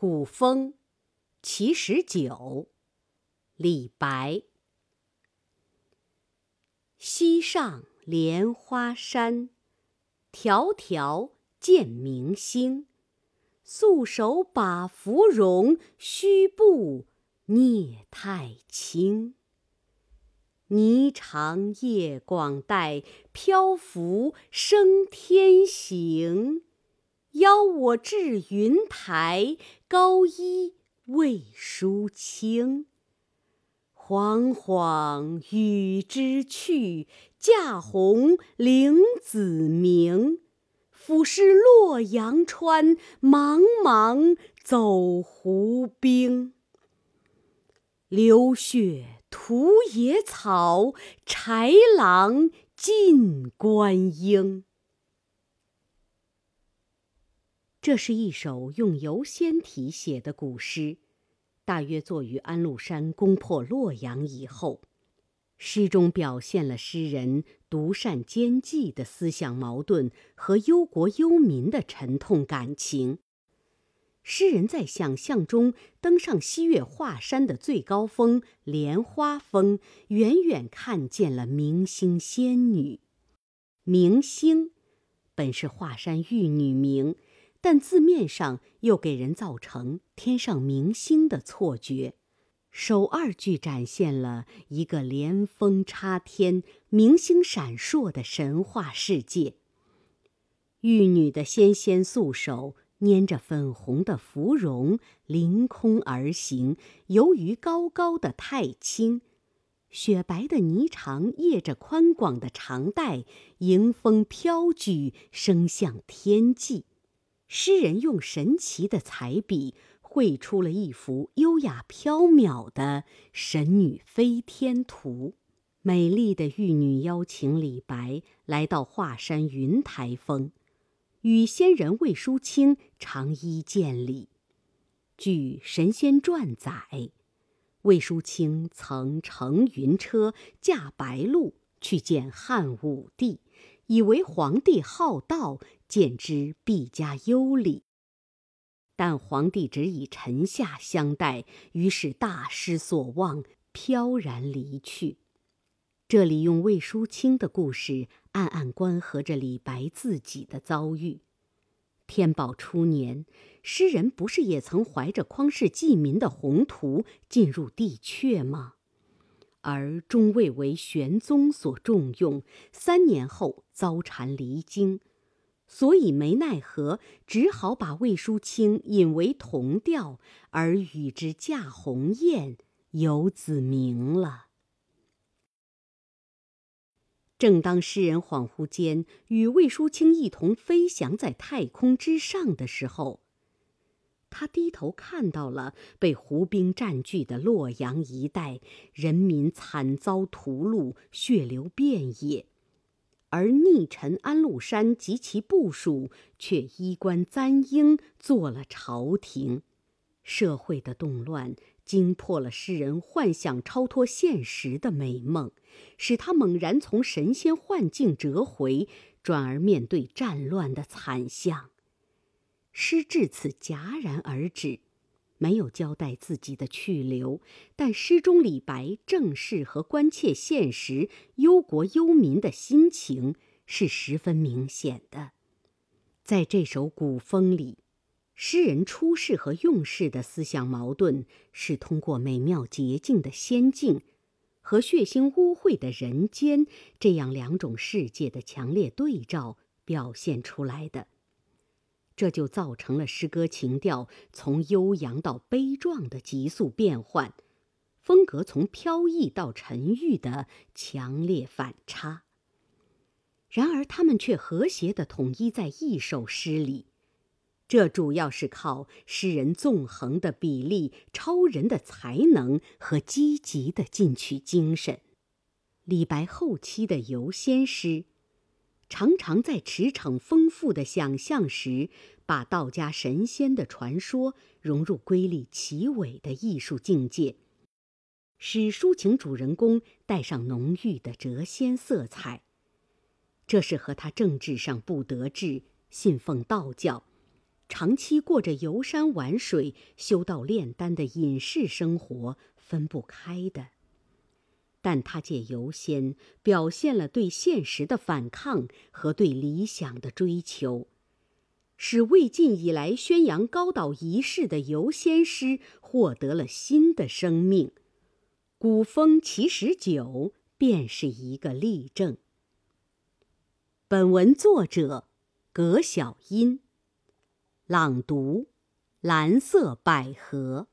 古风其十九，李白。西上莲花山，迢迢见明星。素手把芙蓉，虚步蹑太轻。霓裳夜广带，漂浮生天行。邀我至云台，高衣未梳清。惶惶与之去，驾鸿领子鸣。俯视洛阳川，茫茫走胡兵。流血屠野草，豺狼尽关鹰。这是一首用游仙体写的古诗，大约作于安禄山攻破洛阳以后。诗中表现了诗人独善兼济的思想矛盾和忧国忧民的沉痛感情。诗人在想象中登上西岳华山的最高峰莲花峰，远远看见了明星仙女。明星本是华山玉女名。但字面上又给人造成天上明星的错觉，首二句展现了一个连峰插天、明星闪烁的神话世界。玉女的纤纤素手拈着粉红的芙蓉，凌空而行，游于高高的太清；雪白的霓裳曳着宽广的长带，迎风飘举，升向天际。诗人用神奇的彩笔绘出了一幅优雅飘渺的神女飞天图。美丽的玉女邀请李白来到华山云台峰，与仙人魏淑清长揖见礼。据《神仙传》载，魏淑清曾乘云车驾白鹿去见汉武帝，以为皇帝好道。见之必加优礼，但皇帝只以臣下相待，于是大失所望，飘然离去。这里用魏淑清的故事，暗暗关合着李白自己的遭遇。天宝初年，诗人不是也曾怀着匡世济民的宏图进入帝阙吗？而终未为玄宗所重用，三年后遭禅离京。所以没奈何，只好把魏淑清引为同调，而与之驾鸿雁，游子明了。正当诗人恍惚间与魏淑清一同飞翔在太空之上的时候，他低头看到了被胡兵占据的洛阳一带，人民惨遭屠戮，血流遍野。而逆臣安禄山及其部属却衣冠簪缨，做了朝廷。社会的动乱惊破了诗人幻想超脱现实的美梦，使他猛然从神仙幻境折回，转而面对战乱的惨象。诗至此戛然而止。没有交代自己的去留，但诗中李白正视和关切现实、忧国忧民的心情是十分明显的。在这首古风里，诗人出世和用世的思想矛盾是通过美妙洁净的仙境和血腥污秽的人间这样两种世界的强烈对照表现出来的。这就造成了诗歌情调从悠扬到悲壮的急速变换，风格从飘逸到沉郁的强烈反差。然而，他们却和谐地统一在一首诗里，这主要是靠诗人纵横的笔力、超人的才能和积极的进取精神。李白后期的游仙诗。常常在驰骋丰富的想象时，把道家神仙的传说融入瑰丽奇伟的艺术境界，使抒情主人公带上浓郁的谪仙色彩。这是和他政治上不得志、信奉道教，长期过着游山玩水、修道炼丹的隐士生活分不开的。但他借游仙表现了对现实的反抗和对理想的追求，使魏晋以来宣扬高岛仪式的游仙诗获得了新的生命。古风其实酒便是一个例证。本文作者葛晓音，朗读：蓝色百合。